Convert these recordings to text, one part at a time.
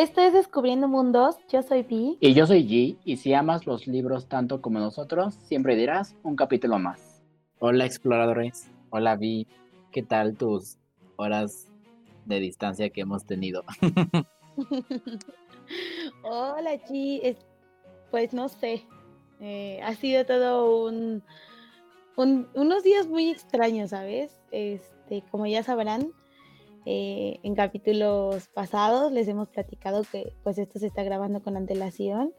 Esto es Descubriendo Mundos, yo soy Vi. Y yo soy G, y si amas los libros tanto como nosotros, siempre dirás un capítulo más. Hola exploradores, hola Vi, ¿qué tal tus horas de distancia que hemos tenido? hola G, pues no sé, eh, ha sido todo un, unos días muy extraños, ¿sabes? Este, como ya sabrán, eh, en capítulos pasados les hemos platicado que pues esto se está grabando con antelación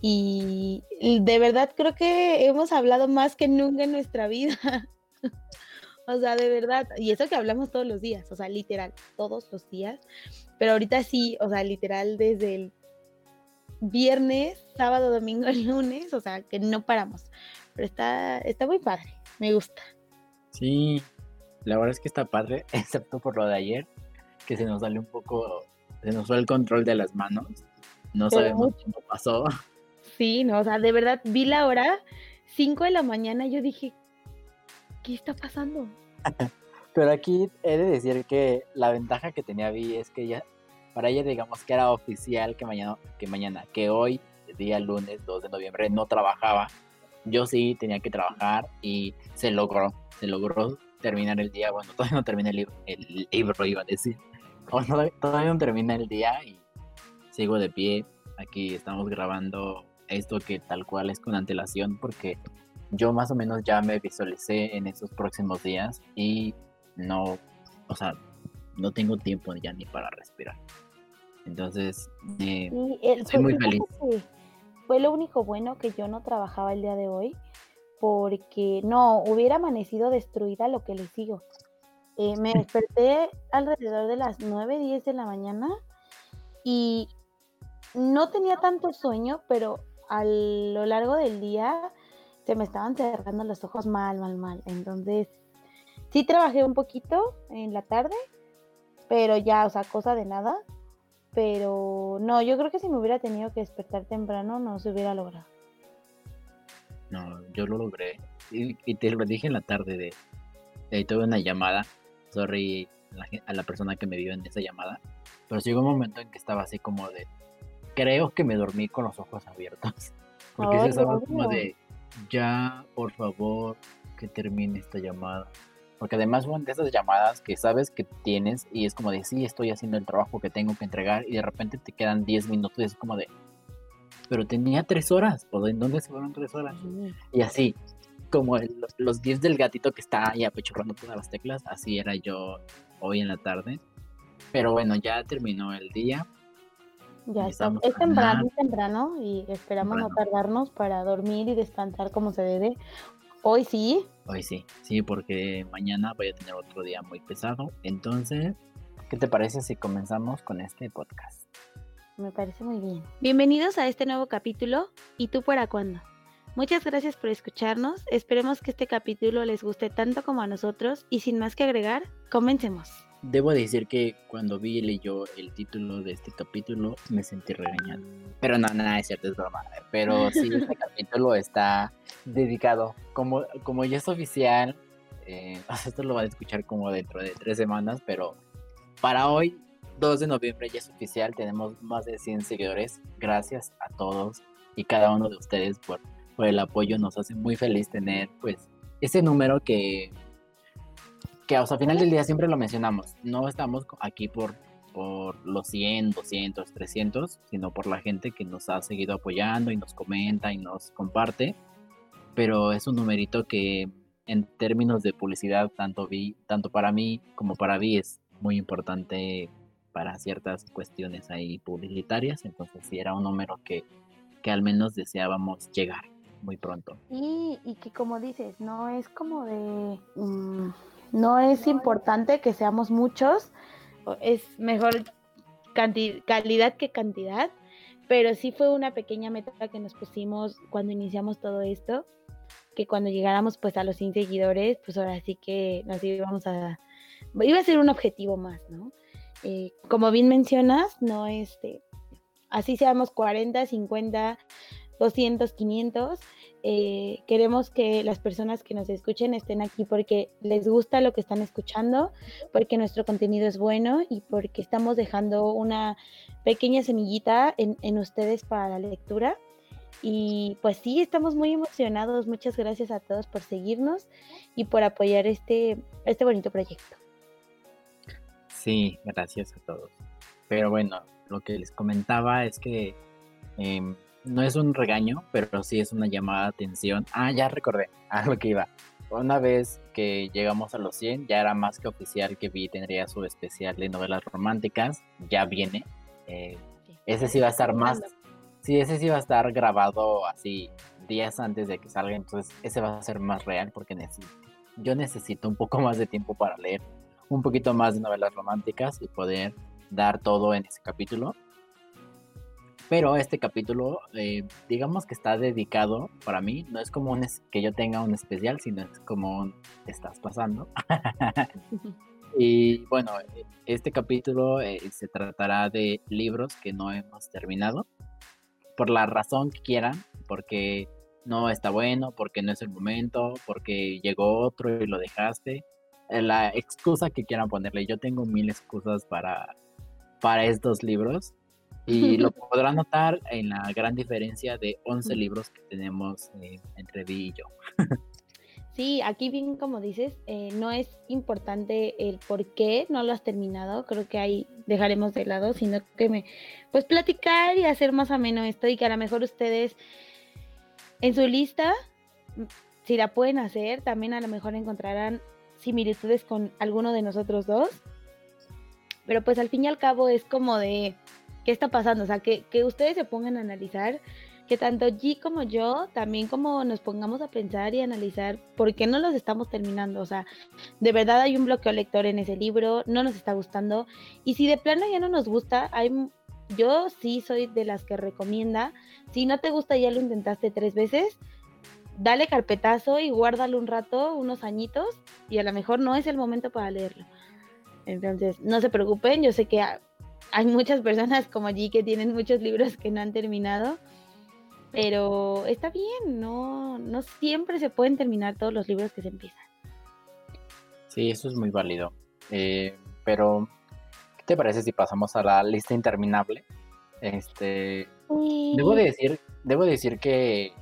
y de verdad creo que hemos hablado más que nunca en nuestra vida. o sea, de verdad, y eso que hablamos todos los días, o sea, literal, todos los días, pero ahorita sí, o sea, literal desde el viernes, sábado, domingo, lunes, o sea, que no paramos. Pero está, está muy padre, me gusta. Sí, la verdad es que está padre, excepto por lo de ayer, que se nos salió un poco, se nos fue el control de las manos. No sabemos cómo pasó. Sí, no, o sea, de verdad vi la hora, 5 de la mañana, y yo dije, ¿qué está pasando? Pero aquí he de decir que la ventaja que tenía Vi es que ya, para ella digamos que era oficial que mañana, que mañana, que hoy, día lunes 2 de noviembre, no trabajaba. Yo sí tenía que trabajar y se logró, se logró terminar el día. Bueno, todavía no termina el, libro, el libro, iba a decir. todavía no termina el día y sigo de pie. Aquí estamos grabando esto que tal cual es con antelación porque yo más o menos ya me visualicé en esos próximos días y no, o sea, no tengo tiempo ya ni para respirar. Entonces, eh, soy muy feliz. Fue lo único bueno que yo no trabajaba el día de hoy porque no, hubiera amanecido destruida lo que le sigo. Eh, me desperté alrededor de las 9, 10 de la mañana y no tenía tanto sueño, pero a lo largo del día se me estaban cerrando los ojos mal, mal, mal. Entonces, sí trabajé un poquito en la tarde, pero ya, o sea, cosa de nada. Pero no, yo creo que si me hubiera tenido que despertar temprano no se hubiera logrado. No, yo lo logré. Y, te lo dije en la tarde de, ahí tuve una llamada. Sorry a la persona que me vio en esa llamada. Pero llegó un momento en que estaba así como de. Creo que me dormí con los ojos abiertos. Porque se estaba como de. Ya, por favor, que termine esta llamada. Porque además son de esas llamadas que sabes que tienes y es como de sí, estoy haciendo el trabajo que tengo que entregar y de repente te quedan 10 minutos y es como de pero tenía tres horas, ¿por ¿en dónde se fueron tres horas? Y así, como los 10 del gatito que está ahí apechurrando todas las teclas, así era yo hoy en la tarde. Pero bueno, ya terminó el día. Ya estamos. Es temprano, temprano y esperamos no tardarnos para dormir y descansar como se debe. Hoy sí. Hoy sí, sí, porque mañana voy a tener otro día muy pesado. Entonces, ¿qué te parece si comenzamos con este podcast? Me parece muy bien. Bienvenidos a este nuevo capítulo. ¿Y tú para cuándo? Muchas gracias por escucharnos. Esperemos que este capítulo les guste tanto como a nosotros. Y sin más que agregar, comencemos. Debo decir que cuando vi y leyó el título de este capítulo me sentí regañado. Pero no, nada, es cierto, es broma. Pero sí, este capítulo está dedicado. Como, como ya es oficial, eh, esto lo van a escuchar como dentro de tres semanas, pero para hoy 2 de noviembre ya es oficial, tenemos más de 100 seguidores. Gracias a todos y cada uno de ustedes por, por el apoyo. Nos hace muy feliz tener pues ese número que, que o al final del día siempre lo mencionamos. No estamos aquí por, por los 100, 200, 300, sino por la gente que nos ha seguido apoyando y nos comenta y nos comparte. Pero es un numerito que en términos de publicidad, tanto, vi, tanto para mí como para Vi es muy importante para ciertas cuestiones ahí publicitarias, entonces sí era un número que, que al menos deseábamos llegar muy pronto. Y, y que como dices, no es como de, mm, no es importante que seamos muchos, es mejor calidad que cantidad, pero sí fue una pequeña meta que nos pusimos cuando iniciamos todo esto, que cuando llegáramos pues a los 100 seguidores, pues ahora sí que nos íbamos a, iba a ser un objetivo más, ¿no? Eh, como bien mencionas, no este, así seamos 40, 50, 200, 500, eh, queremos que las personas que nos escuchen estén aquí porque les gusta lo que están escuchando, porque nuestro contenido es bueno y porque estamos dejando una pequeña semillita en, en ustedes para la lectura. Y pues sí, estamos muy emocionados. Muchas gracias a todos por seguirnos y por apoyar este, este bonito proyecto. Sí, gracias a todos. Pero bueno, lo que les comentaba es que em, no es un regaño, pero sí es una llamada de atención. Ah, ya recordé a lo que iba. Una vez que llegamos a los 100, ya era más que oficial que Vi tendría su especial de novelas románticas. Ya viene. Eh, ese sí va a estar más. Sí, ese sí va a estar grabado así días antes de que salga. Entonces, ese va a ser más real porque necesito, yo necesito un poco más de tiempo para leer un poquito más de novelas románticas y poder dar todo en ese capítulo. Pero este capítulo, eh, digamos que está dedicado para mí, no es como un que yo tenga un especial, sino es como un estás pasando. y bueno, este capítulo eh, se tratará de libros que no hemos terminado, por la razón que quieran, porque no está bueno, porque no es el momento, porque llegó otro y lo dejaste. La excusa que quieran ponerle, yo tengo mil excusas para, para estos libros y lo podrán notar en la gran diferencia de 11 libros que tenemos eh, entre Vi y yo. Sí, aquí bien como dices, eh, no es importante el por qué no lo has terminado, creo que ahí dejaremos de lado, sino que me, pues platicar y hacer más ameno esto y que a lo mejor ustedes en su lista, si la pueden hacer, también a lo mejor encontrarán similitudes con alguno de nosotros dos, pero pues al fin y al cabo es como de, ¿qué está pasando? O sea, que, que ustedes se pongan a analizar que tanto G como yo también como nos pongamos a pensar y analizar por qué no los estamos terminando. O sea, de verdad hay un bloqueo lector en ese libro, no nos está gustando. Y si de plano ya no nos gusta, hay, yo sí soy de las que recomienda, si no te gusta ya lo intentaste tres veces, dale carpetazo y guárdalo un rato, unos añitos, y a lo mejor no es el momento para leerlo. Entonces, no se preocupen, yo sé que hay muchas personas como G que tienen muchos libros que no han terminado pero está bien, no, no siempre se pueden terminar todos los libros que se empiezan. Sí, eso es muy válido. Eh, pero, ¿qué te parece si pasamos a la lista interminable? Este, debo decir, debo decir que,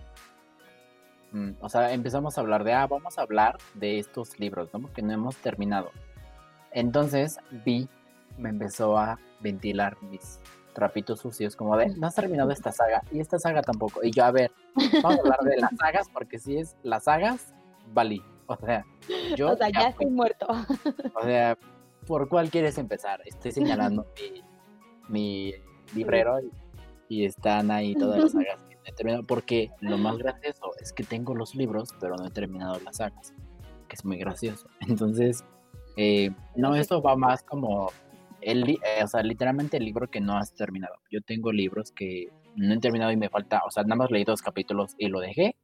o sea, empezamos a hablar de, ah, vamos a hablar de estos libros, ¿no? Porque no hemos terminado. Entonces, vi, me empezó a ventilar mis trapitos sucios, como de, no has terminado esta saga, y esta saga tampoco. Y yo, a ver, vamos a hablar de las sagas, porque si es las sagas, valí. O sea, yo. O sea, ya, estoy muerto. O sea, ¿por cuál quieres empezar? Estoy señalando mi, librero y, están ahí todas las sagas he terminado. Porque lo más gracioso es que tengo los libros, pero no he terminado las sagas, que es muy gracioso. Entonces, eh, no, eso va más como el, eh, o sea, literalmente el libro que no has terminado. Yo tengo libros que no he terminado y me falta, o sea, nada más leí dos capítulos y lo dejé.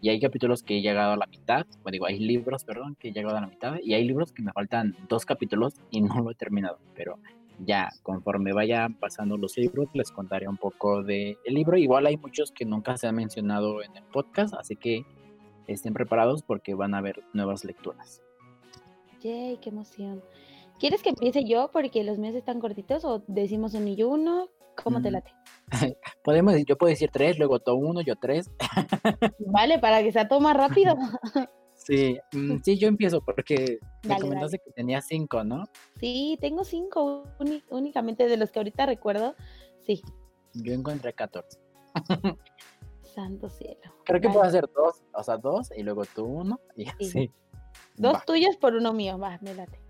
Y hay capítulos que he llegado a la mitad, bueno, digo, hay libros, perdón, que he llegado a la mitad. Y hay libros que me faltan dos capítulos y no lo he terminado. Pero ya, conforme vayan pasando los libros, les contaré un poco del el libro. Igual hay muchos que nunca se han mencionado en el podcast, así que estén preparados porque van a haber nuevas lecturas. Yay, qué emoción. ¿Quieres que empiece yo porque los míos están cortitos o decimos un y uno? ¿Cómo te mm. late? Podemos, yo puedo decir tres, luego tú uno, yo tres. vale, para que sea todo más rápido. sí, mm, sí, yo empiezo porque me comentaste que tenía cinco, ¿no? Sí, tengo cinco únicamente de los que ahorita recuerdo. Sí. Yo encontré 14. Santo cielo. Creo que puedo hacer dos, o sea, dos y luego tú uno y así. Dos tuyos por uno mío, va, me late.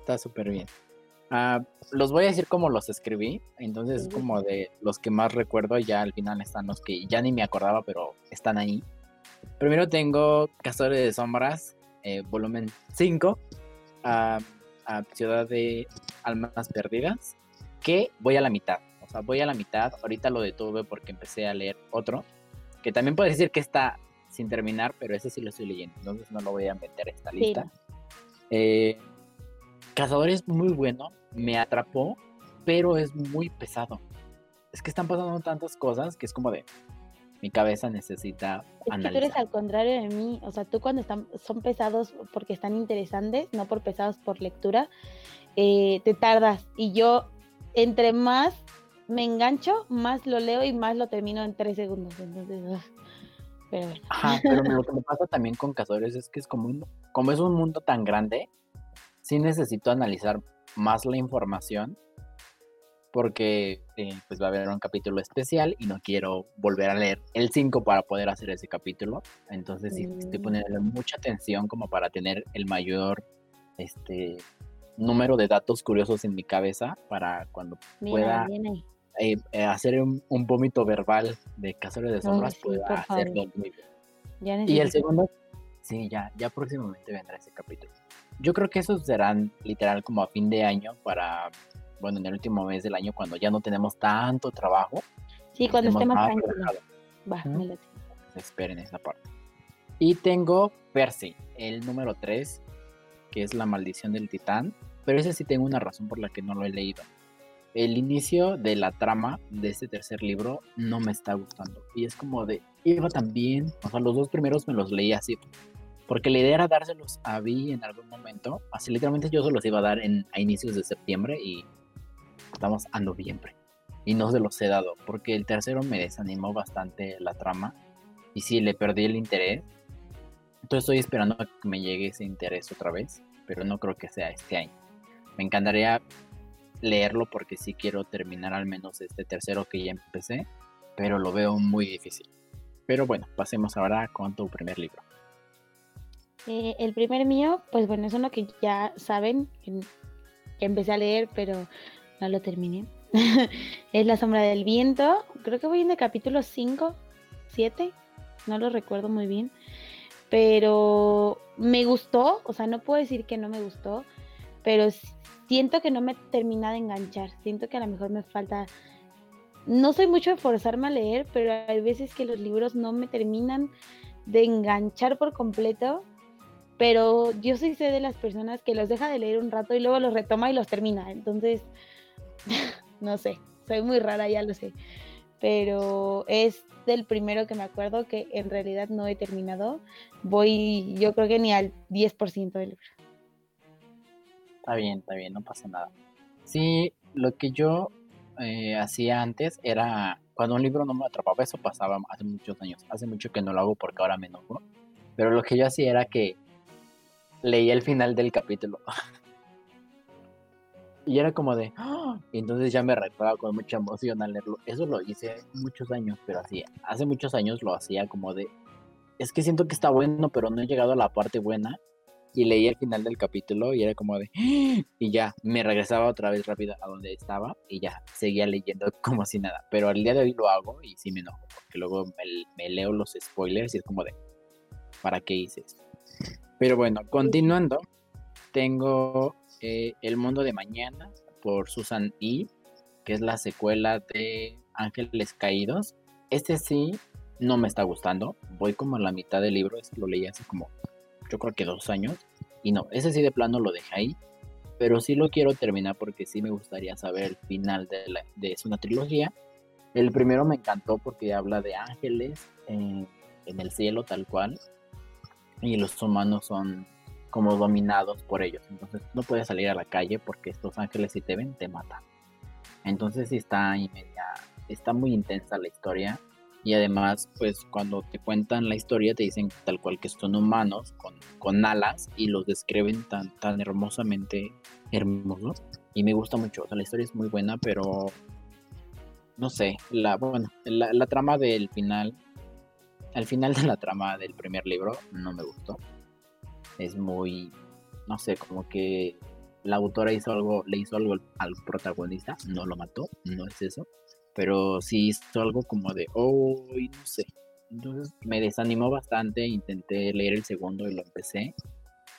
Está súper bien. Ah, los voy a decir como los escribí, entonces como de los que más recuerdo, ya al final están los que ya ni me acordaba, pero están ahí. Primero tengo Cazadores de Sombras, eh, volumen 5, a Ciudad de Almas Perdidas, que voy a la mitad. O sea, voy a la mitad, ahorita lo detuve porque empecé a leer otro, que también puedo decir que está sin terminar, pero ese sí lo estoy leyendo, entonces no lo voy a meter en esta lista. Eh, Cazador es muy bueno, me atrapó, pero es muy pesado. Es que están pasando tantas cosas que es como de, mi cabeza necesita es que tú eres al contrario de mí, o sea, tú cuando están, son pesados porque están interesantes, no por pesados por lectura, eh, te tardas. Y yo, entre más me engancho, más lo leo y más lo termino en tres segundos. Entonces, pero bueno. Ajá, pero lo que me pasa también con Cazadores es que es como, un, como es un mundo tan grande, sí necesito analizar más la información porque eh, pues va a haber un capítulo especial y no quiero volver a leer el 5 para poder hacer ese capítulo. Entonces sí, estoy mm. poniendo mucha atención como para tener el mayor este número de datos curiosos en mi cabeza para cuando pueda eh, eh, hacer un, vómito verbal de Cazadores de Sombras pueda hacerlo muy bien. y el segundo, sí, ya, ya próximamente vendrá ese capítulo. Yo creo que esos serán literal como a fin de año para bueno, en el último mes del año, cuando ya no tenemos tanto trabajo. Sí, cuando estemos más Va, Esperen esa parte. Y tengo Percy, el número 3, que es La maldición del titán, pero ese sí tengo una razón por la que no lo he leído. El inicio de la trama de este tercer libro no me está gustando. Y es como de, iba tan bien. O sea, los dos primeros me los leí así. Porque la idea era dárselos a Vi en algún momento. Así literalmente yo se los iba a dar en, a inicios de septiembre y estamos a noviembre y no se los he dado porque el tercero me desanimó bastante la trama y sí le perdí el interés. Entonces estoy esperando a que me llegue ese interés otra vez, pero no creo que sea este año. Me encantaría leerlo porque sí quiero terminar al menos este tercero que ya empecé, pero lo veo muy difícil. Pero bueno, pasemos ahora con tu primer libro. Eh, el primer mío, pues bueno, es uno que ya saben, que empecé a leer, pero no lo terminé. es La sombra del viento. Creo que voy en el capítulo 5, 7. No lo recuerdo muy bien. Pero me gustó. O sea, no puedo decir que no me gustó. Pero siento que no me termina de enganchar. Siento que a lo mejor me falta. No soy mucho de forzarme a leer, pero hay veces que los libros no me terminan de enganchar por completo pero yo sí sé de las personas que los deja de leer un rato y luego los retoma y los termina. Entonces, no sé, soy muy rara, ya lo sé. Pero es del primero que me acuerdo que en realidad no he terminado. Voy, yo creo que ni al 10% del libro. Está bien, está bien, no pasa nada. Sí, lo que yo eh, hacía antes era, cuando un libro no me atrapaba, eso pasaba hace muchos años. Hace mucho que no lo hago porque ahora me enojo. Pero lo que yo hacía era que leía el final del capítulo. Y era como de, ¡Ah! y entonces ya me retaba con mucha emoción al leerlo. Eso lo hice muchos años, pero así, hace muchos años lo hacía como de, es que siento que está bueno, pero no he llegado a la parte buena. Y leí el final del capítulo y era como de, ¡Ah! y ya, me regresaba otra vez rápido a donde estaba y ya, seguía leyendo como si nada. Pero al día de hoy lo hago y sí me enojo, porque luego me, leo los spoilers y es como de, ¿para qué hice eso? Pero bueno, continuando, tengo eh, el mundo de mañana por Susan E., que es la secuela de Ángeles Caídos. Este sí no me está gustando. Voy como a la mitad del libro, ese lo leí hace como, yo creo que dos años. Y no, ese sí de plano lo dejé ahí. Pero sí lo quiero terminar porque sí me gustaría saber el final de, la, de una trilogía. El primero me encantó porque habla de ángeles en el cielo tal cual. Y los humanos son como dominados por ellos. Entonces no puedes salir a la calle porque estos ángeles si te ven te matan. Entonces sí está está muy intensa la historia. Y además, pues cuando te cuentan la historia te dicen tal cual que son humanos con, con alas y los describen tan, tan hermosamente hermosos. Y me gusta mucho. O sea, la historia es muy buena, pero no sé, la, bueno, la, la trama del final, al final de la trama del primer libro no me gustó es muy, no sé, como que la autora hizo algo, le hizo algo al protagonista, no lo mató, no es eso, pero sí hizo algo como de, oh, no sé. Entonces me desanimó bastante, intenté leer el segundo y lo empecé.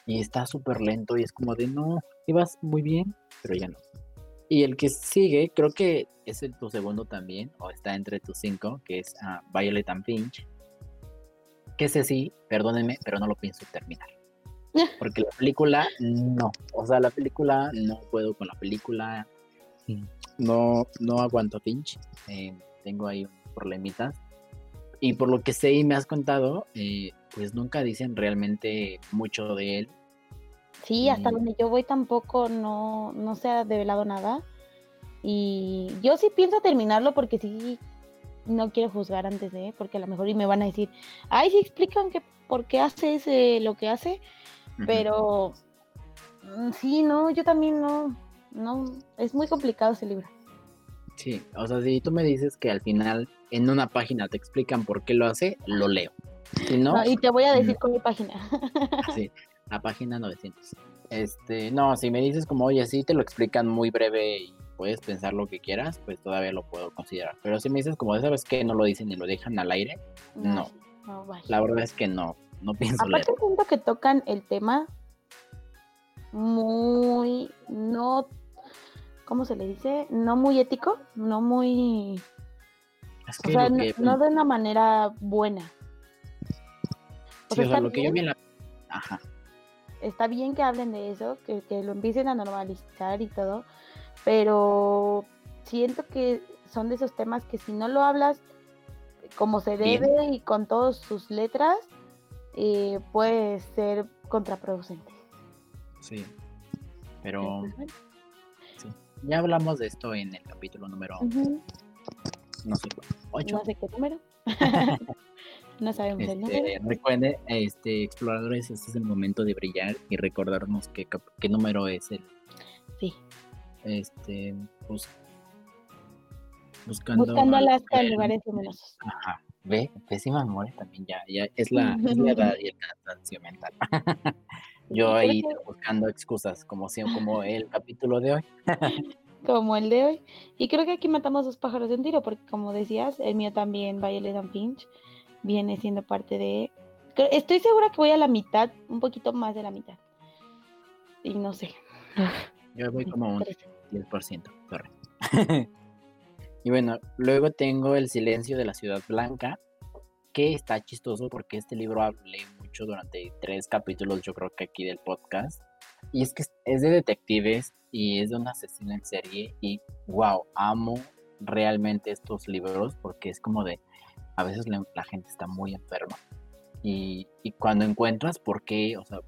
Y está súper lento y es como de, no, ibas muy bien, pero ya no. Y el que sigue, creo que es el, tu segundo también, o está entre tus cinco, que es uh, Violet and Finch. Que ese sí, perdónenme, pero no lo pienso terminar. Porque la película, no. O sea, la película, no puedo con la película. No, no aguanto pinch. Eh, tengo ahí problemitas. y por lo que sé y me has contado, eh, pues nunca dicen realmente mucho de él. Sí, hasta donde yo voy tampoco no, no se ha develado nada. Y yo sí pienso terminarlo porque sí no quiero juzgar antes de, porque a lo mejor y me van a decir, ay, sí explican que por qué hace ese, lo que hace, pero mm, sí, no, yo también no, no, es muy complicado ese libro. Sí, o sea, si tú me dices que al final en una página te explican por qué lo hace, lo leo. Si no, y te voy a decir con mi página. sí, la página 900. Este, no, si me dices como, oye, sí te lo explican muy breve y puedes pensar lo que quieras, pues todavía lo puedo considerar. Pero si me dices como, ¿sabes que No lo dicen y lo dejan al aire, no. la verdad es que no, no pienso Aparte siento que tocan el tema muy, no ¿cómo se le dice? No muy ético, no muy... o sea, no, de una manera buena. O sea, lo que yo vi la... Ajá. Está bien que hablen de eso, que, que lo empiecen a normalizar y todo, pero siento que son de esos temas que si no lo hablas como se debe y con todas sus letras, eh, puede ser contraproducente. Sí, pero ya hablamos de esto en el capítulo número, no sé, 8. No sé qué número. no sabemos el este, número. Recuerden, este, exploradores, este es el momento de brillar y recordarnos qué, qué número es el. Sí. Este, pues, buscando. Buscando Alaska en lugares luminosos. Ajá. Ve, pésima memoria también ya, ya es la, es la edad y el cansancio mental. Yo ahí buscando excusas, como, como el capítulo de hoy. como el de hoy. Y creo que aquí matamos dos pájaros de un tiro, porque como decías, el mío también, Violet and Finch, viene siendo parte de... Estoy segura que voy a la mitad, un poquito más de la mitad. Y no sé. Yo voy como un 10%, sorry. Y bueno, luego tengo El silencio de la ciudad blanca, que está chistoso porque este libro hablé mucho durante tres capítulos, yo creo que aquí del podcast. Y es que es de detectives y es de un asesino en serie. Y wow, amo realmente estos libros porque es como de. A veces la, gente está muy enferma. Y, y, cuando encuentras por qué, o sea,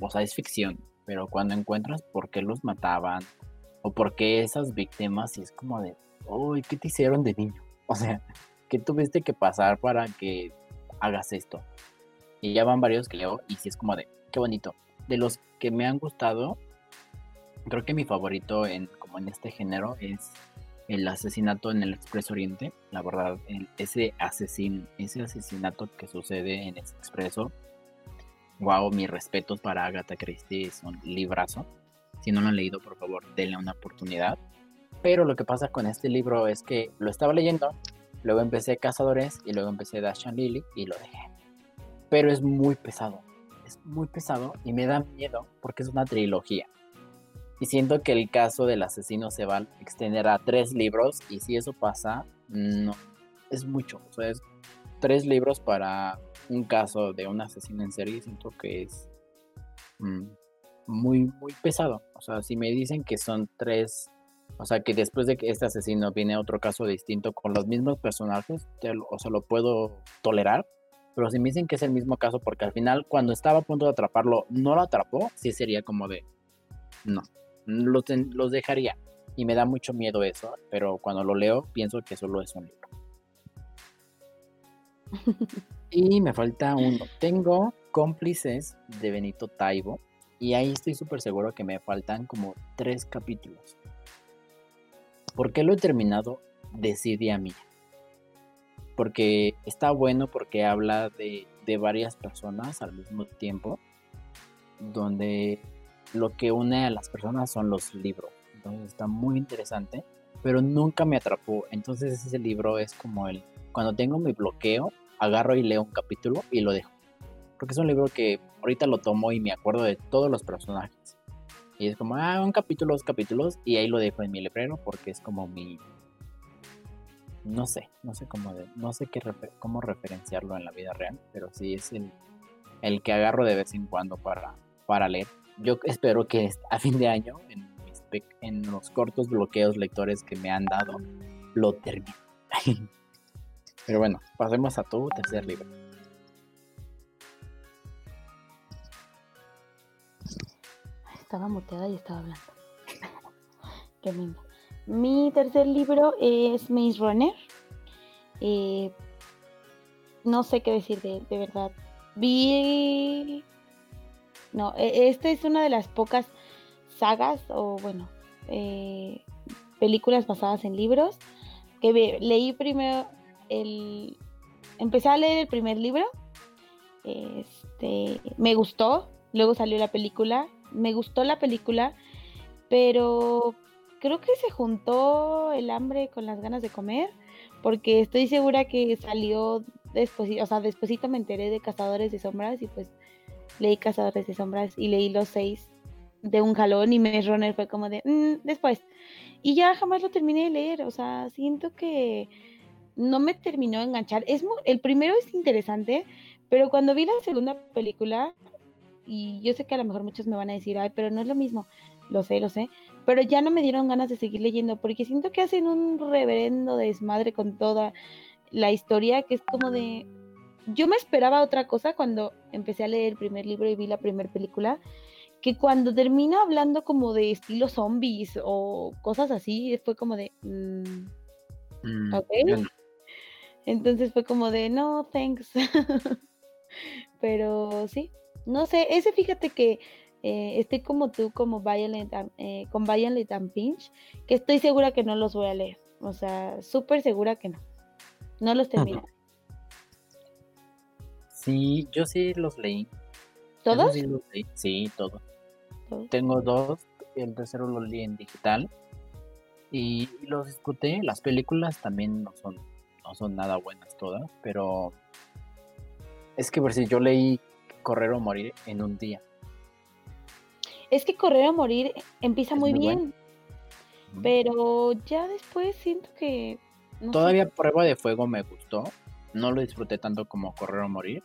o sea, es ficción, pero cuando encuentras por qué los mataban o por qué esas víctimas, y es como de, uy, ¿qué te hicieron de niño? O sea, ¿qué tuviste que pasar para que hagas esto? Y ya van varios que leo y sí es como de, qué bonito. De los que me han gustado, creo que mi favorito en, como en este género es el asesinato en el Expreso Oriente. La verdad, ese, asesin, ese asesinato que sucede en ese expreso, wow, mis respetos para Agatha Christie, es un librazo. Si no lo han leído, por favor, denle una oportunidad. Pero lo que pasa con este libro es que lo estaba leyendo Luego empecé Cazadores y luego empecé Dash Lily y lo dejé. Pero es muy pesado. Es muy pesado y me da miedo porque es una trilogía. Y siento que el caso del asesino se va a extender a tres libros y si eso pasa, no. Es mucho. O sea, es tres libros para un caso de un asesino en serie. Siento que es mm, muy, muy pesado. O sea, si me dicen que son tres o sea, que después de que este asesino viene otro caso distinto con los mismos personajes, o sea, lo puedo tolerar. Pero si me dicen que es el mismo caso, porque al final, cuando estaba a punto de atraparlo, no lo atrapó, sí sería como de. No, los, los dejaría. Y me da mucho miedo eso, pero cuando lo leo, pienso que solo es un libro. y me falta uno. Tengo cómplices de Benito Taibo. Y ahí estoy súper seguro que me faltan como tres capítulos. ¿Por qué lo he terminado? Decidí a mí. Porque está bueno porque habla de, varias personas al mismo tiempo, donde lo que une a las personas son los libros. Entonces está muy interesante, pero nunca me atrapó. Entonces ese libro es como el, cuando tengo mi bloqueo, agarro y leo un capítulo y lo dejo. Porque es un libro que ahorita lo tomo y me acuerdo de todos los personajes. Y es como, ah, un capítulo, dos capítulos, y ahí lo dejo en mi librero porque es como mi. No sé, no sé cómo, no sé qué cómo referenciarlo en la vida real, pero sí es el, el que agarro de vez en cuando para, para leer. Yo espero que a fin de año, en, en los cortos bloqueos lectores que me han dado, lo termine. Pero bueno, pasemos a tu tercer libro. Estaba muteada y estaba hablando. Qué lindo. Mi tercer libro es Maze Runner. Eh, no sé qué decir de, de verdad. Vi. No, e, esta es una de las pocas sagas o, bueno, eh, películas basadas en libros que leí primero el. Empecé a leer el primer libro. Este, me gustó. Luego salió la película. Me gustó la película. Pero creo que se juntó el hambre con las ganas de comer. Porque estoy segura que salió después, o sea, despuésito me enteré de Cazadores de Sombras y pues leí Cazadores de Sombras y leí los seis de un jalón y me Runner fue como de mm, después. Y ya jamás lo terminé de leer, o sea, siento que no me terminó de enganchar. Es el primero es interesante, pero cuando vi la segunda película, y yo sé que a lo mejor muchos me van a decir, ay, pero no es lo mismo, lo sé, lo sé, pero ya no me dieron ganas de seguir leyendo, porque siento que hacen un reverendo desmadre con toda la historia, que es como de... Yo me esperaba otra cosa cuando empecé a leer el primer libro y vi la primera película, que cuando termina hablando como de estilo zombies o cosas así, fue como de... Mm, mm, Entonces fue como de, no, thanks. Pero sí, no sé, ese fíjate que eh, estoy como tú, como Violent, eh, con Violent and Pinch, que estoy segura que no los voy a leer. O sea, súper segura que no. No los terminé. Sí, yo sí los leí. ¿Todos? Sí, todos. Tengo dos, el tercero lo leí en digital y, los discuté. Las películas también no son, no son nada buenas todas, pero es que por si yo leí Correr o Morir en un día. Es que Correr o Morir empieza muy, bien, pero ya después siento que Todavía Prueba de Fuego me gustó. No lo disfruté tanto como Correr o Morir.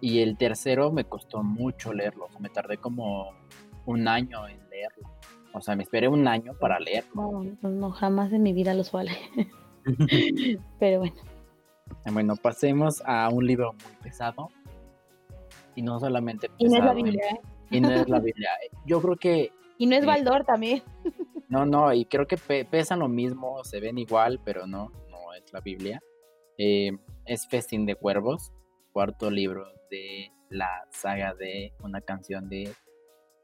Y el tercero me costó mucho leerlo. me tardé como un año en leerlo. O sea, me esperé un año para leerlo. No, no jamás en mi vida los vale. Pero bueno. Bueno, pasemos a un libro muy pesado. Y no solamente pesado. Y no es la Biblia. ¿eh? Y no es la Biblia. Yo creo que. Y no es Baldor también. No, no, y creo que pesan lo mismo, se ven igual, pero no, no es la Biblia. Eh, es Festín de Cuervos, cuarto libro de la saga de una canción de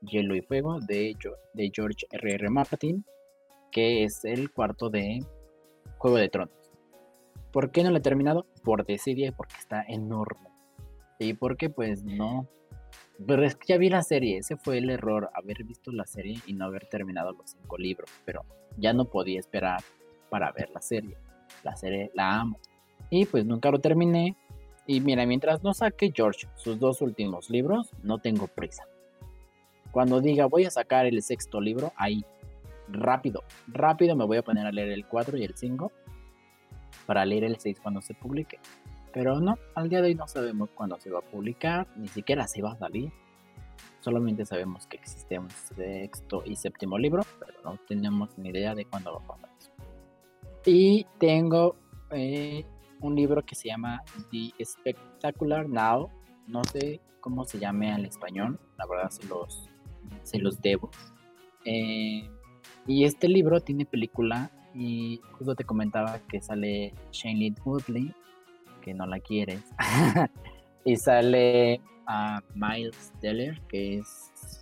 Hielo y Fuego de, de George R. R. Martin, que es el cuarto de Juego de Tronos. ¿Por qué no lo he terminado? Por desidia y porque está enorme. Y porque pues no, pero es que ya vi la serie, ese fue el error, haber visto la serie y no haber terminado los cinco libros, pero ya no podía esperar para ver la serie. La serie la amo. Y pues nunca lo terminé. Y mira, mientras no saque George sus dos últimos libros, no tengo prisa. Cuando diga voy a sacar el sexto libro, ahí, rápido, rápido me voy a poner a leer el 4 y el 5 para leer el 6 cuando se publique. Pero no, al día de hoy no sabemos cuándo se va a publicar, ni siquiera se va a salir. Solamente sabemos que existe un sexto y séptimo libro, pero no tenemos ni idea de cuándo va a pasar eso. Y tengo eh, un libro que se llama The Spectacular Now. No sé cómo se llame al español, la verdad se los, se los debo. Eh, y este libro tiene película y justo te comentaba que sale Shane Woodley que no la quieres. y sale a Miles Teller, que es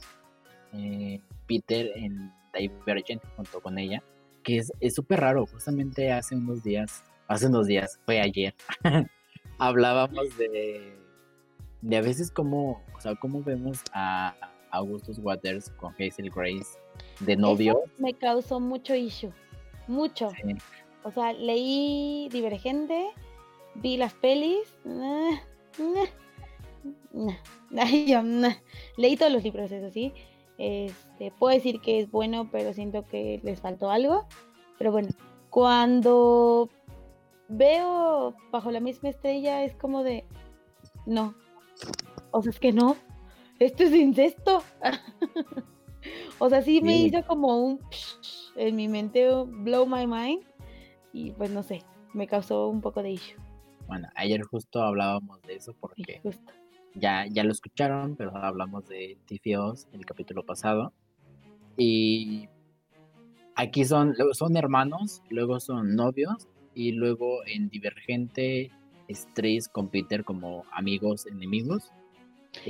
eh, Peter en Divergent junto con ella, que es súper raro. Justamente hace unos días, hace unos días, fue ayer, hablábamos de, de a veces cómo, o sea, cómo vemos a Augustus Waters con Hazel Grace de novio. me causó mucho issue, mucho. O sea, leí Divergente vi las pelis. Leí todos los libros, eso sí. Este, puedo decir que es bueno, pero siento que les faltó algo. Pero bueno, cuando veo bajo la misma estrella es como de no. O sea, es que no. Esto es incesto. o sea, sí me hizo como un en mi mente blow my mind. Y pues no sé, me causó un poco de issue. Bueno, ayer justo hablábamos de eso porque ya, ya lo escucharon, pero hablamos de Tifios el capítulo pasado. Y aquí son, son hermanos, luego son novios, y luego en Divergente Strays con Peter como amigos, enemigos.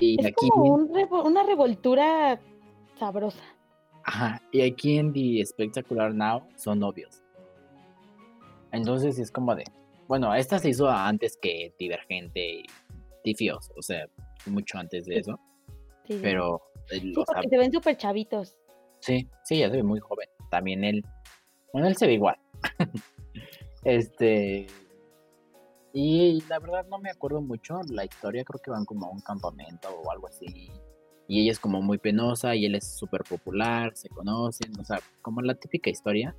Y es aquí, como una revoltura sabrosa. Ajá, y aquí en The Spectacular Now son novios. Entonces es como de, bueno, esta se hizo antes que Divergente y Tifios, o sea, mucho antes de eso. Sí, pero... Sí, porque se ven súper chavitos. Sí, sí, ya se ve muy joven. También él, bueno, él se ve igual. este, y la verdad no me acuerdo mucho la historia, creo que van como a un campamento o algo así. Y ella es como muy penosa y él es súper popular, se conocen, o sea, como la típica historia.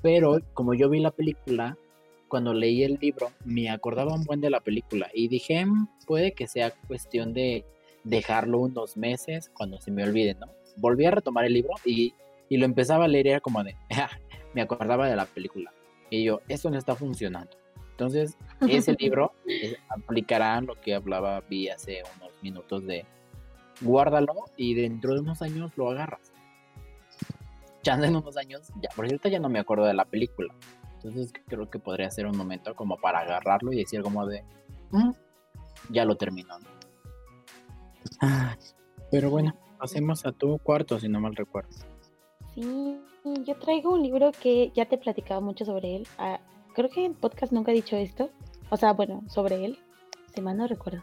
Pero como yo vi la película, cuando leí el libro, me acordaba un buen de la película y dije, mm, puede que sea cuestión de dejarlo unos meses cuando se me olvide, ¿no? Volví a retomar el libro y, y lo empezaba a leer y era como de, me acordaba de la película. Y yo, esto no está funcionando. Entonces, ese libro aplicará lo que hablaba Vi hace unos minutos de guárdalo y dentro de unos años lo agarras. Ya en unos años, ya, por cierto, ya no me acuerdo de la película. Entonces creo que podría ser un momento como para agarrarlo y decir como de, mm, ya lo terminó. pero bueno, pasemos a tu cuarto, si no mal recuerdo. Sí, yo traigo un libro que ya te he platicado mucho sobre él. Ah, creo que en podcast nunca he dicho esto. O sea, bueno, sobre él, si mal no recuerdo.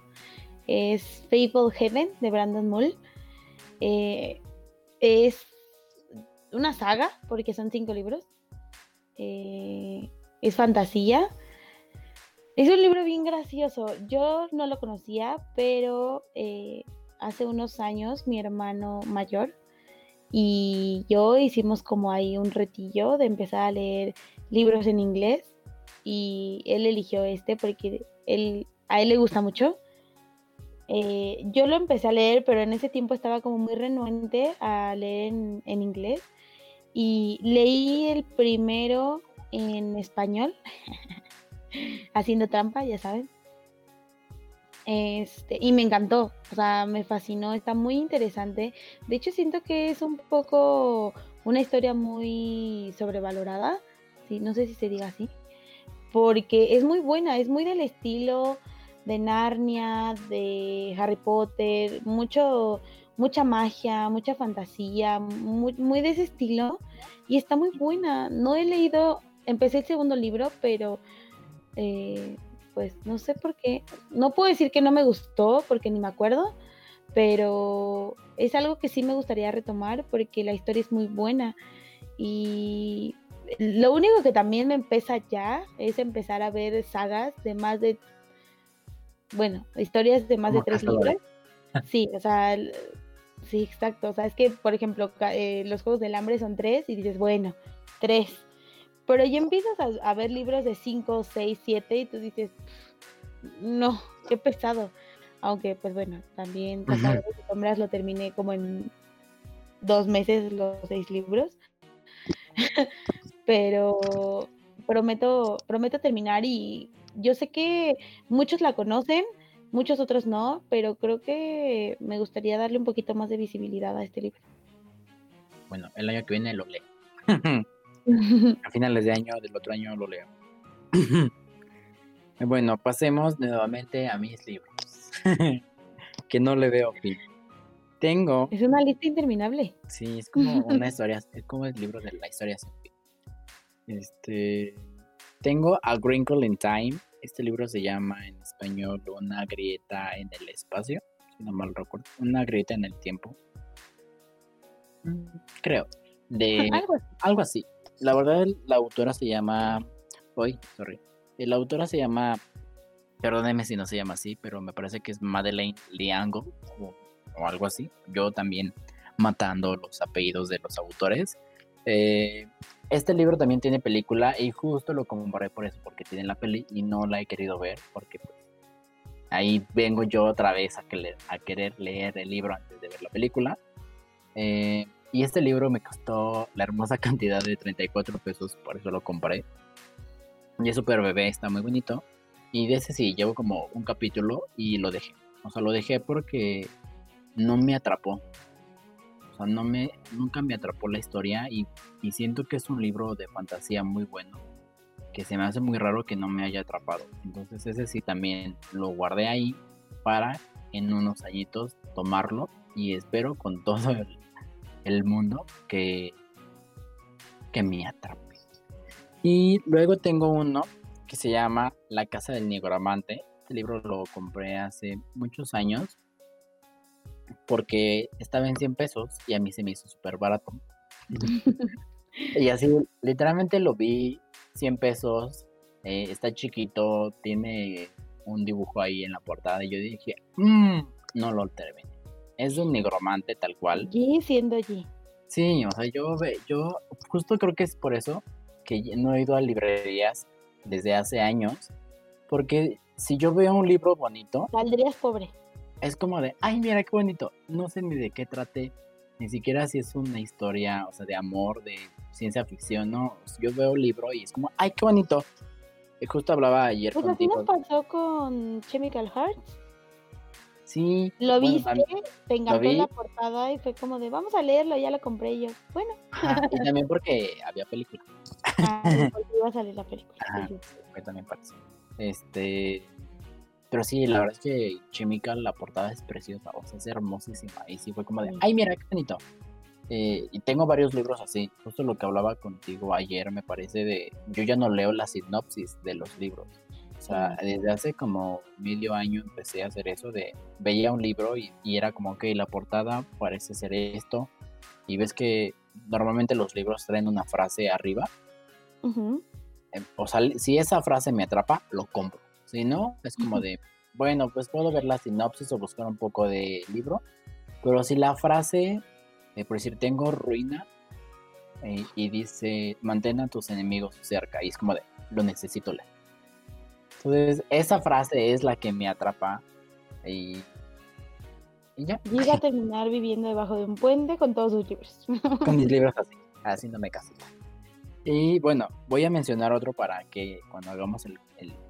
Es Fable Heaven de Brandon Mull. Eh, es una saga, porque son cinco libros. Eh, es fantasía. Es un libro bien gracioso. Yo no lo conocía, pero eh, hace unos años mi hermano mayor y yo hicimos como ahí un retillo de empezar a leer libros en inglés y él eligió este porque él, a él le gusta mucho. Eh, yo lo empecé a leer, pero en ese tiempo estaba como muy renuente a leer en inglés y leí el primero en español, haciendo trampa, ya saben. Este, y me encantó, o sea, me fascinó, está muy interesante. De hecho, siento que es un poco una historia muy sobrevalorada, ¿sí? no sé si se diga así, porque es muy buena, es muy del estilo de Narnia, de Harry Potter, mucho, mucha magia, mucha fantasía, muy, muy, de ese estilo. Y está muy buena. No he leído, empecé el segundo libro, pero eh, pues no sé por qué. No puedo decir que no me gustó, porque ni me acuerdo, pero es algo que sí me gustaría retomar porque la historia es muy buena. Y lo único que también me empieza ya es empezar a ver sagas de más de, bueno, historias de más de tres libros. Sí, o sea, Sí, exacto. O sea, es que, por ejemplo, eh, los Juegos del Hambre son tres y dices, bueno, tres. Pero ya empiezas a, ver libros de cinco, seis, siete y tú dices, no, qué pesado. Aunque, pues bueno, también Cazadores de Sombras lo terminé como en dos meses los seis libros. Pero prometo, prometo terminar y yo sé que muchos la conocen, muchos otros no, pero creo que me gustaría darle un poquito más de visibilidad a este libro. Bueno, el año que viene lo leo. a finales de año del otro año lo leo. bueno, pasemos nuevamente a mis libros. que no le veo fin. Tengo. Es una lista interminable. Sí, es como una historia, es como el libro de la historia sin fin. Este. Tengo A Wrinkle in Time este libro se llama en español Una grieta en el espacio, si no mal recuerdo. Una grieta en el tiempo. Mm, creo. De algo así. La verdad, la autora se llama. Hoy, sorry. La autora se llama. Perdóneme si no se llama así, pero me parece que es Madeleine Liango o, o algo así. Yo también matando los apellidos de los autores. Eh, este libro también tiene película y justo lo comparé por eso, porque tiene la peli y no la he querido ver, porque pues, ahí vengo yo otra vez a, querer leer el libro antes de ver la película. Eh, y este libro me costó la hermosa cantidad de 34 pesos, por eso lo compré. Y es súper bebé, está muy bonito. Y de ese sí, llevo como un capítulo y lo dejé. O sea, lo dejé porque no me atrapó. O sea, no me, nunca me atrapó la historia y, y siento que es un libro de fantasía muy bueno. Que se me hace muy raro que no me haya atrapado. Entonces ese sí también lo guardé ahí para en unos añitos tomarlo y espero con todo el, mundo que, que me atrape. Y luego tengo uno que se llama La Casa del Nigromante. Este libro lo compré hace muchos años porque estaba en 100 pesos y a mí se me hizo súper barato. y así, literalmente lo vi 100 pesos, eh, está chiquito, tiene un dibujo ahí en la portada y yo dije, mmm, no lo terminé. Es un nigromante tal cual. Y siendo allí. Sí, o sea, yo, yo justo creo que es por eso que no he ido a librerías desde hace años, porque si yo veo un libro bonito... Saldrías pobre. Es como de, ay, mira qué bonito. No sé ni de qué trate, ni siquiera si es una historia, o sea, de amor, de ciencia ficción, ¿no? Yo veo un libro y es como, ay, qué bonito. Y justo hablaba ayer pues así nos pasó con Chemical Hearts. Sí. Lo viste, te encantó la portada y fue como de, vamos a leerlo, ya lo compré yo. Bueno. y también porque había película. Ah, porque iba a salir la película. Ajá, también parece. Este, pero sí, la verdad es que Chemical, la portada es preciosa, o sea, es hermosísima. Y sí fue como de, ay, mira, qué bonito. Eh, y tengo varios libros así, justo lo que hablaba contigo ayer, me parece de, yo ya no leo la sinopsis de los libros. O sea, desde hace como medio año empecé a hacer eso de, veía un libro y, era como, que la portada parece ser esto. Y ves que normalmente los libros traen una frase arriba. Em, o sea, si esa frase me atrapa, lo compro. Si no, es como de, bueno, pues puedo ver la sinopsis o buscar un poco de libro. Pero si la frase eh, por decir, tengo ruina eh, y dice, mantén a tus enemigos cerca. Y es como de, lo necesito leer. Entonces, esa frase es la que me atrapa. Y, y ya. Llega a terminar viviendo debajo de un puente con todos sus libros. Con mis libros así, haciéndome caso. Y bueno, voy a mencionar otro para que cuando hagamos el,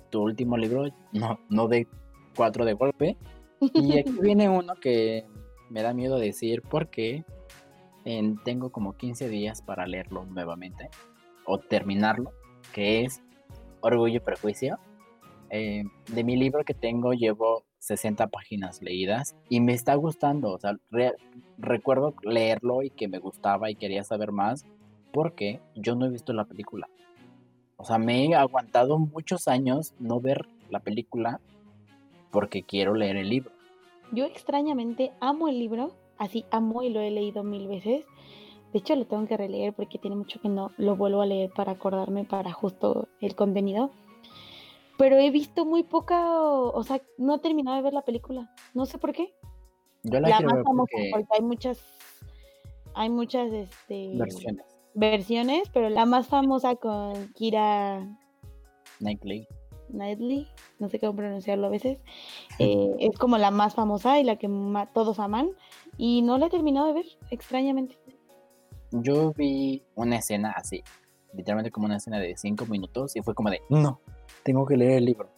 tu último libro, no, no de cuatro de golpe. Y aquí viene uno que me da miedo decir porque tengo como 15 días para leerlo nuevamente o terminarlo, que es Orgullo y Prejuicio. Eh, de mi libro que tengo llevo 60 páginas leídas y me está gustando, o sea, recuerdo leerlo y que me gustaba y quería saber más porque yo no he visto la película. O sea, me he aguantado muchos años no ver la película porque quiero leer el libro. Yo extrañamente amo el libro, así amo y lo he leído mil veces. De hecho, lo tengo que releer porque tiene mucho que no lo vuelvo a leer para acordarme para justo el contenido. Pero he visto muy poca, o, sea, no he terminado de ver la película. No sé por qué. Yo la, quiero ver porque... hay muchas, hay muchas este, versiones. Versiones, pero la más famosa con Kira Knightley. Knightley, no sé cómo pronunciarlo a veces, eh, es como la más famosa y la que todos aman. Y no la he terminado de ver, extrañamente. Yo vi una escena así, literalmente como una escena de cinco minutos y fue como de, no, tengo que leer el libro.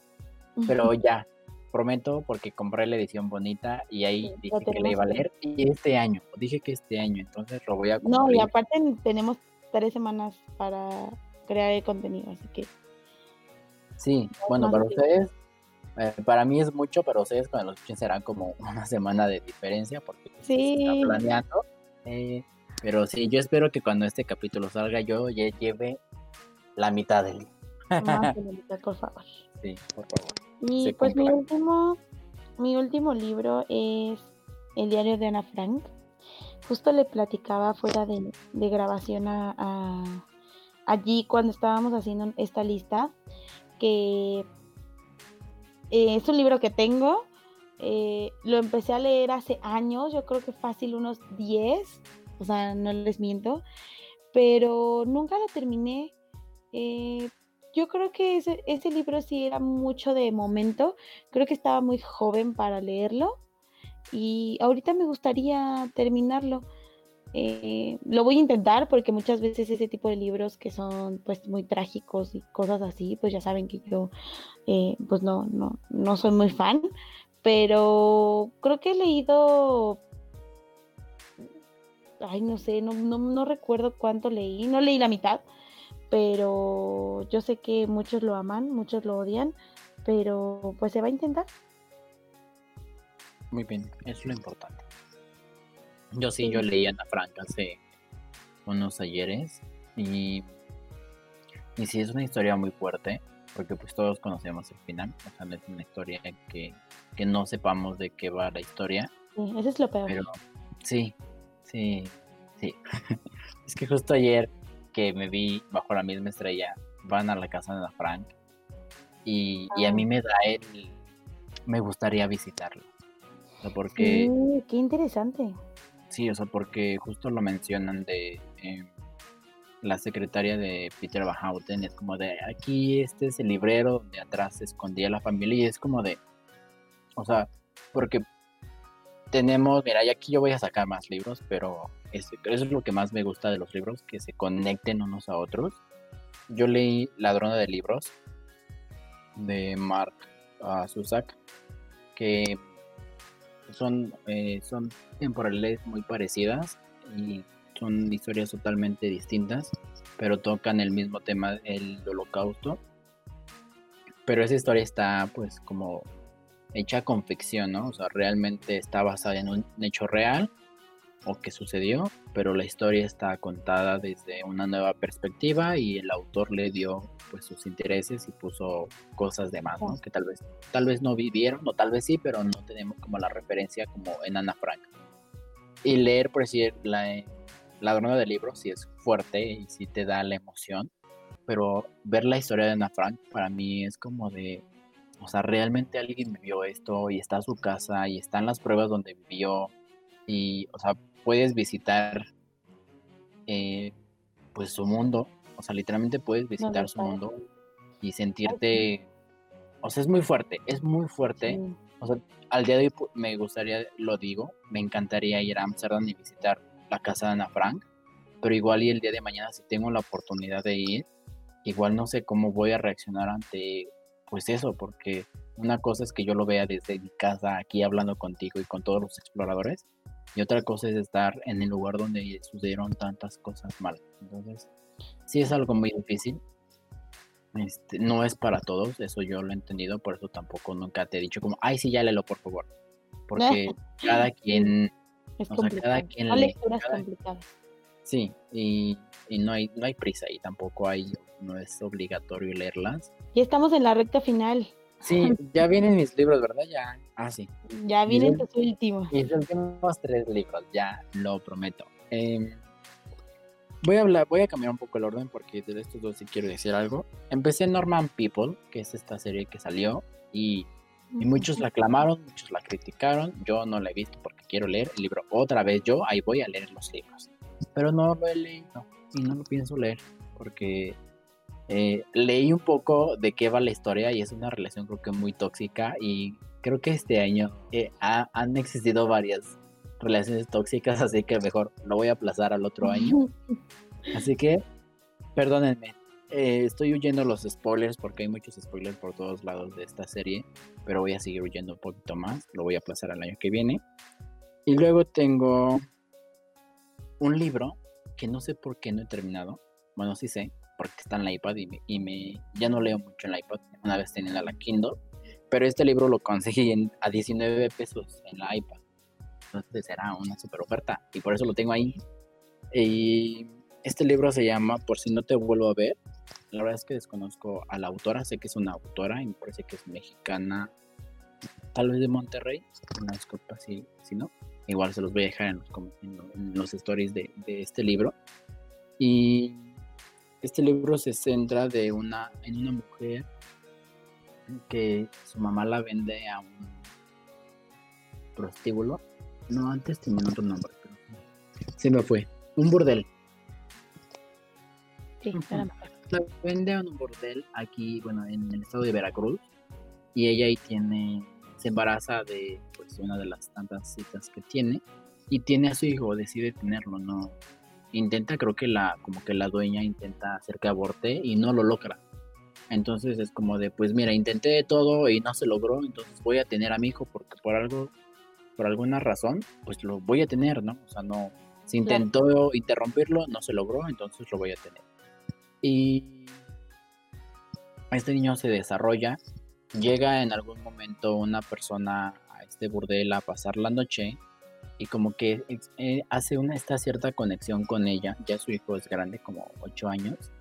Pero ya, prometo porque compré la edición bonita y ahí dije que la iba a leer y este año, dije que este año, entonces lo voy a comprar. No, y aparte tenemos tres semanas para crear el contenido, así que... Sí, bueno, para ustedes eh, para mí es mucho, pero ustedes con el escuchen será como una semana de diferencia porque pues, sí. se está planeando. Eh, pero sí, yo espero que cuando este capítulo salga yo ya lleve la mitad del libro. Más de la mitad, por favor. Sí, por favor. Y pues mi último, mi último libro es El diario de Ana Frank. Justo le platicaba fuera de, grabación a, allí cuando estábamos haciendo esta lista que eh, es un libro que tengo. Eh, lo empecé a leer hace años, yo creo que fácil unos 10, o sea, no les miento, pero nunca lo terminé. Eh, yo creo que ese, ese, libro sí era mucho de momento, creo que estaba muy joven para leerlo y ahorita me gustaría terminarlo. Eh, lo voy a intentar porque muchas veces ese tipo de libros que son pues muy trágicos y cosas así, pues ya saben que yo eh, pues no, no, no soy muy fan, pero creo que he leído, ay no sé, no, no, no recuerdo cuánto leí, no leí la mitad, pero yo sé que muchos lo aman, muchos lo odian, pero pues se va a intentar. Muy bien, es lo importante. Yo sí, yo leí Ana Frank hace unos ayeres y, y sí es una historia muy fuerte, porque pues todos conocemos el final, o sea, no es una historia que, que no sepamos de qué va la historia. Sí, eso es lo peor. Pero sí, sí, sí. es que justo ayer que me vi bajo la misma estrella, van a la casa de Ana Frank y, y a mí ah. me da el... me gustaría visitarlo. porque... Sí, qué interesante. Sí, o sea, porque justo lo mencionan de eh, la secretaria de Peter Van Houten, es como de aquí este es el librero donde atrás se escondía la familia y es como de, o sea, porque tenemos, mira, y aquí yo voy a sacar más libros, pero eso es lo que más me gusta de los libros, que se conecten unos a otros. Yo leí Ladrona de Libros de Mark uh, que son, eh, son temporales muy parecidas y son historias totalmente distintas, pero tocan el mismo tema, el holocausto. Pero esa historia está pues como hecha con ficción, ¿no? O sea, realmente está basada en un hecho real o que sucedió, pero la historia está contada desde una nueva perspectiva y el autor le dio pues sus intereses y puso cosas de más, ¿no? Que tal vez, tal vez no vivieron, o tal vez sí, pero no tenemos como la referencia como en Ana Frank. Y leer, por decir, la ladrona de libros sí es fuerte y sí te da la emoción, pero ver la historia de Ana Frank para mí es como de, o sea, realmente alguien vivió esto y está a su casa y están las pruebas donde vivió y, o sea, puedes visitar eh, pues su mundo, o sea, literalmente puedes visitar su mundo y sentirte, o sea, es muy fuerte, es muy fuerte. O sea, al día de hoy me gustaría, lo digo, me encantaría ir a Amsterdam y visitar la casa de Ana Frank, pero igual y el día de mañana si tengo la oportunidad de ir, igual no sé cómo voy a reaccionar ante pues eso, porque una cosa es que yo lo vea desde mi casa aquí hablando contigo y con todos los exploradores, y otra cosa es estar en el lugar donde sucedieron tantas cosas malas. Entonces, sí es algo muy difícil. Este, no es para todos, eso yo lo he entendido, por eso tampoco nunca te he dicho como, ay, sí, ya léelo, por favor. Porque cada quien... Es o sea, cada quien lee, Sí, y, y, no, hay, no hay prisa y tampoco hay, no es obligatorio leerlas. Y estamos en la recta final. Sí, ya vienen mis libros, ¿verdad? Ya, ah, sí. Ya vienen tus últimos. Mis últimos tres libros, ya lo prometo. Em, voy a hablar, voy a cambiar un poco el orden porque de estos dos sí quiero decir algo. Empecé Norman People, que es esta serie que salió, y, y muchos la aclamaron, muchos la criticaron. Yo no la he visto porque quiero leer el libro otra vez. Yo ahí voy a leer los libros. Pero no lo he leído y no lo pienso leer porque eh, leí un poco de qué va la historia y es una relación creo que muy tóxica y creo que este año eh, han existido varias relaciones tóxicas, así que mejor lo voy a aplazar al otro año. Así que, perdónenme, eh, estoy huyendo los spoilers porque hay muchos spoilers por todos lados de esta serie, pero voy a seguir huyendo un poquito más, lo voy a aplazar al año que viene. Y luego tengo un libro que no sé por qué no he terminado, bueno, sí sé, porque está en la iPad y, me, ya no leo mucho en la iPad, una vez tenía la Kindle, pero este libro lo conseguí a 19 pesos en la iPad. Entonces será una super oferta y por eso lo tengo ahí. Y este libro se llama Por si no te vuelvo a ver. La verdad es que desconozco a la autora, sé que es una autora y me parece que es mexicana, tal vez de Monterrey. Una disculpa si, si no. Igual se los voy a dejar en los, stories de, de este libro. Y este libro se centra de una, en una mujer que su mamá la vende a un prostíbulo. No, antes tenía otro nombre, pero se me fue. Un burdel. Sí, la vende a un burdel aquí, bueno, en el estado de Veracruz. Y ella ahí tiene, se embaraza de pues una de las tantas citas que tiene. y tiene a su hijo, decide tenerlo, no. Intenta, creo que la, como que la dueña intenta hacer que aborte y no lo logra. Entonces es como de, pues mira, intenté todo y no se logró, entonces voy a tener a mi hijo porque por algo, por alguna razón, pues lo voy a tener, ¿no? O sea, no, se intentó interrumpirlo, no se logró, entonces lo voy a tener. Y este niño se desarrolla, llega en algún momento una persona a este burdel a pasar la noche y como que eh, hace una esta cierta conexión con ella, ya su hijo es grande, como 8 años,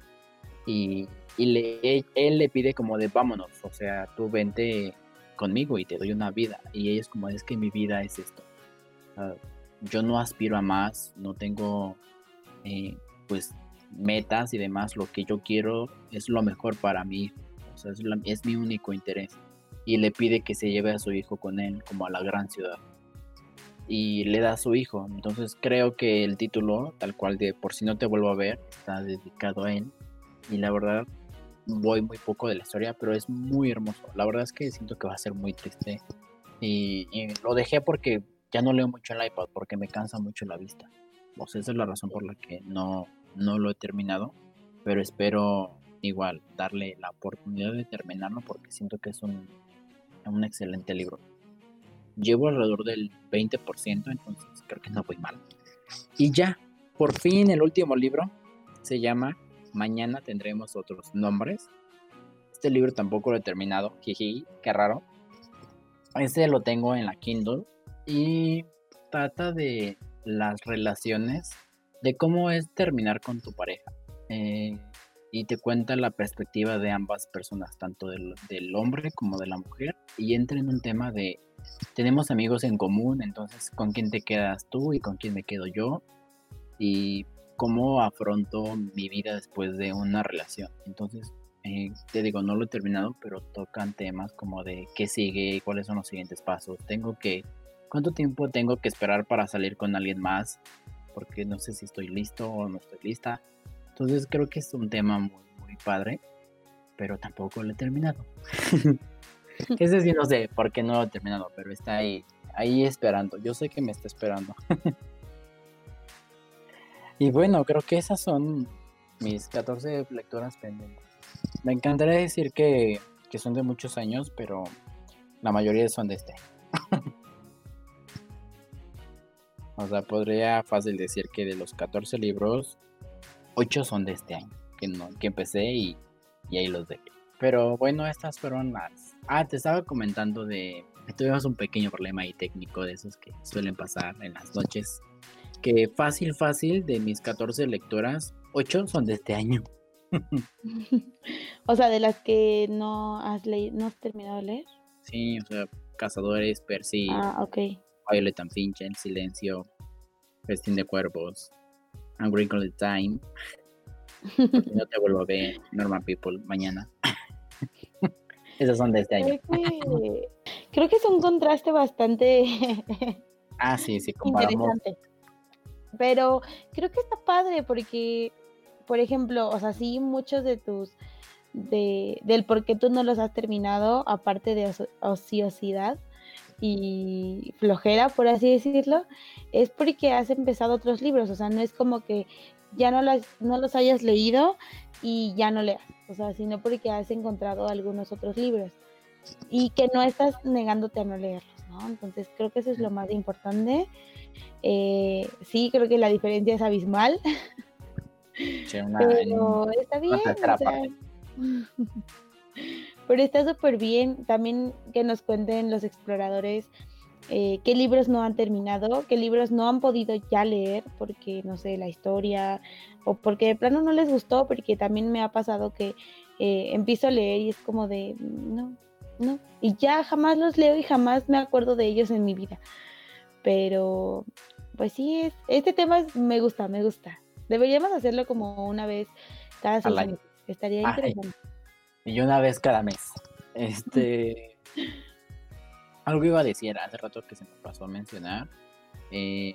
y, le, él le pide como de vámonos, o sea, tú vente conmigo y te doy una vida, y ella es como, es que mi vida es esto. yo no aspiro a más, no tengo eh, pues metas y demás, lo que yo quiero es lo mejor para mí, o sea, es, es mi único interés. Y le pide que se lleve a su hijo con él como a la gran ciudad y le da a su hijo. Entonces creo que el título, tal cual de Por si no te vuelvo a ver, está dedicado a él. Y la verdad, voy muy poco de la historia, pero es muy hermoso. La verdad es que siento que va a ser muy triste. Y, lo dejé porque ya no leo mucho el iPad, porque me cansa mucho la vista. O sea, esa es la razón por la que no, no lo he terminado. Pero espero igual darle la oportunidad de terminarlo porque siento que es un, un excelente libro llevo alrededor del 20%, entonces creo que no voy mal. Y ya, por fin el último libro se llama Mañana tendremos otros nombres. Este libro tampoco lo he terminado, jiji, qué raro. Este lo tengo en la Kindle y trata de las relaciones, de cómo es terminar con tu pareja. Eh, y te cuenta la perspectiva de ambas personas, tanto del, del, hombre como de la mujer, y entra en un tema de tenemos amigos en común, entonces con quién te quedas tú y con quién me quedo yo y cómo afronto mi vida después de una relación. Entonces, eh, te digo, no lo he terminado, pero tocan temas como de qué sigue cuáles son los siguientes pasos. Tengo que, ¿cuánto tiempo tengo que esperar para salir con alguien más? Porque no sé si estoy listo o no estoy lista. Entonces creo que es un tema muy, muy padre, pero tampoco lo he terminado. Ese sí no sé por qué no lo he terminado, pero está ahí, ahí esperando. Yo sé que me está esperando. y bueno, creo que esas son mis 14 lecturas pendientes. Me encantaría decir que, que son de muchos años, pero la mayoría son de este. o sea, podría fácil decir que de los 14 libros, 8 son de este año, que, no, que empecé y, y ahí los dejé. Pero bueno, estas fueron las Ah, te estaba comentando de tuvimos un pequeño problema ahí técnico de esos que suelen pasar en las noches. Que fácil, fácil, de mis 14 lectoras, 8 son de este año. o sea, de las que no has leído, no has terminado de leer. Sí, o sea, Cazadores, Percy, ah, okay. Violet and Finch, El Silencio, Festín de Cuervos, Angry the Time, No te vuelvo a ver, Normal People, mañana. Esas son de este año. Creo que, es un contraste bastante ah, sí, sí, interesante. Pero creo que está padre porque, por ejemplo, o sea, sí, muchos de tus, de, del por qué tú no los has terminado, aparte de ociosidad y flojera, por así decirlo, es porque has empezado otros libros, o sea, no es como que ya no, las, no los hayas leído y ya no leas o sea, sino porque has encontrado algunos otros libros y que no estás negándote a no leerlos, ¿no? Entonces creo que eso es lo más importante. Eh, sí, creo que la diferencia es abismal. pero está bien. Pero está súper bien también que nos cuenten los exploradores eh, qué libros no han terminado, qué libros no han podido ya leer porque, no sé, la historia o porque de plano no les gustó, porque también me ha pasado que eh, empiezo a leer y es como de, no, no, y ya jamás los leo y jamás me acuerdo de ellos en mi vida. Pero, pues sí, es, este tema me gusta, me gusta. Deberíamos hacerlo como una vez cada seis Estaría interesante. Y una vez cada mes. Este. Algo iba a decir hace rato que se me pasó a mencionar. Eh,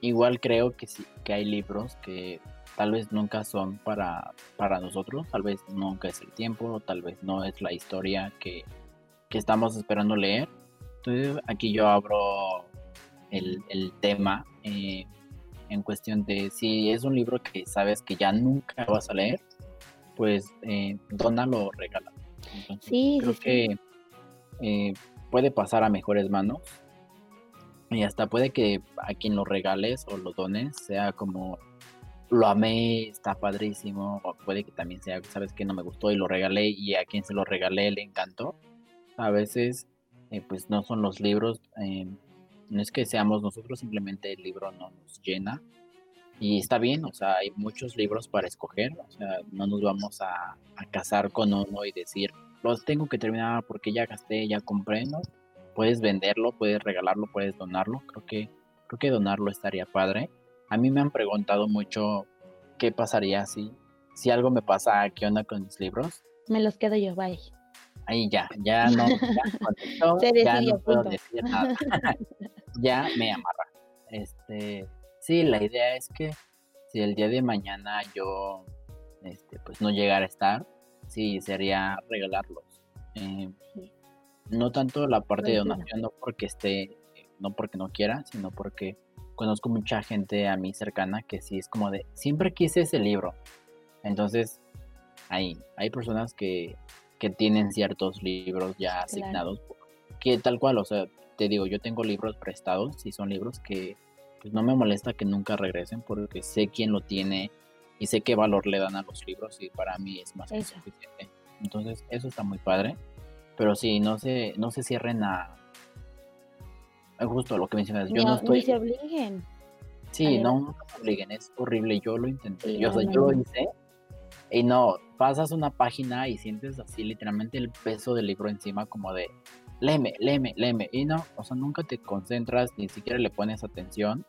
igual creo que sí, que hay libros que tal vez nunca son para, para nosotros, tal vez nunca es el tiempo, tal vez no es la historia que, estamos esperando leer. Entonces aquí yo abro el, el tema eh, en cuestión de si es un libro que sabes que ya nunca vas a leer, pues eh, dónalo o regala. sí, creo que eh, puede pasar a mejores manos y hasta puede que a quien lo regales o lo dones sea como lo amé, está padrísimo, o puede que también sea, sabes que no me gustó y lo regalé y a quien se lo regalé le encantó. A veces, eh, pues no son los libros, eh, no es que seamos nosotros, simplemente el libro no nos llena. Y está bien, o sea, hay muchos libros para escoger, o sea, no nos vamos a, a casar con uno y decir, los tengo que terminar porque ya gasté, ya compré, ¿no? Puedes venderlo, puedes regalarlo, puedes donarlo, creo que, creo que donarlo estaría padre a mí me han preguntado mucho qué pasaría si, si algo me pasa, qué onda con mis libros. Me los quedo yo, bye. Ahí ya, ya no, ya, ya no puedo decir nada. ya me amarra. Este, sí, la idea es que si el día de mañana yo, este, pues no llegara a estar, sí, sería regalarlos. Eh, no tanto la parte de donación, no porque esté, no porque no quiera, sino porque conozco mucha gente a mí cercana que sí es como de, siempre quise ese libro. Entonces, hay, hay personas que, que tienen ciertos libros ya asignados, que tal cual, o sea, te digo, yo tengo libros prestados y son libros que pues, no me molesta que nunca regresen porque sé quién lo tiene y sé qué valor le dan a los libros y para mí es más que suficiente. Entonces, eso está muy padre. Pero sí, no se, no se cierren a, justo lo que mencionas, yo no, estoy... se obliguen. Sí, no, no se obliguen, es horrible, yo lo intenté, yo, lo hice y no, pasas una página y sientes así literalmente el peso del libro encima como de, léeme, léeme, léeme, y no, o sea, nunca te concentras, ni siquiera le pones atención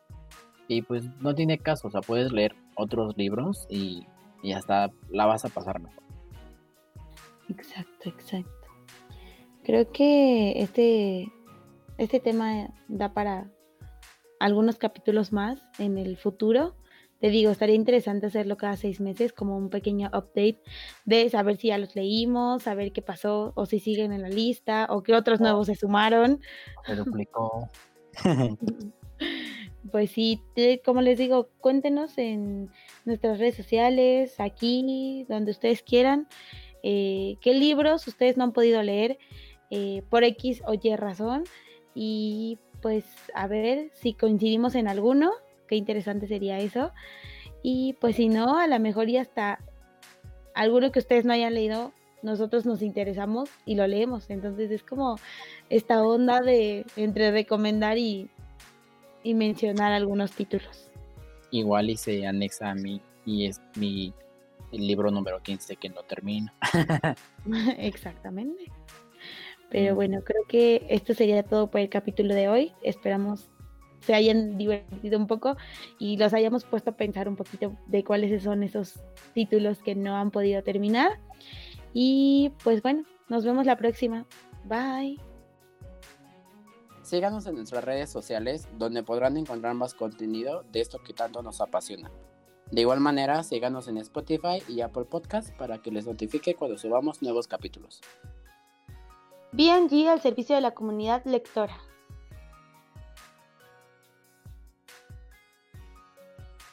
y pues no tiene caso, o sea, puedes leer otros libros y, y hasta la vas a pasar mejor. Exacto, exacto. Creo que este este tema da para algunos capítulos más en el futuro. Te digo, estaría interesante hacerlo cada seis meses como un pequeño update de saber si ya los leímos, saber qué pasó o si siguen en la lista o qué otros nuevos se sumaron. Se duplicó. pues sí, como les digo, cuéntenos en nuestras redes sociales, aquí, donde ustedes quieran, eh, qué libros ustedes no han podido leer eh, por X o Y razón y pues a ver si coincidimos en alguno, qué interesante sería eso. Y pues si no, a lo mejor y hasta alguno que ustedes no hayan leído, nosotros nos interesamos y lo leemos. Entonces es como esta onda de entre recomendar y, y mencionar algunos títulos. Igual y se anexa a mí y es mi el libro número 15 que no termino. Exactamente. Pero bueno, creo que esto sería todo por el capítulo de hoy. Esperamos se hayan divertido un poco y los hayamos puesto a pensar un poquito de cuáles son esos títulos que no han podido terminar. Y pues bueno, nos vemos la próxima. Bye. Síganos en nuestras redes sociales donde podrán encontrar más contenido de esto que tanto nos apasiona. De igual manera, síganos en Spotify y Apple Podcast para que les notifique cuando subamos nuevos capítulos. BNG al servicio de la comunidad lectora.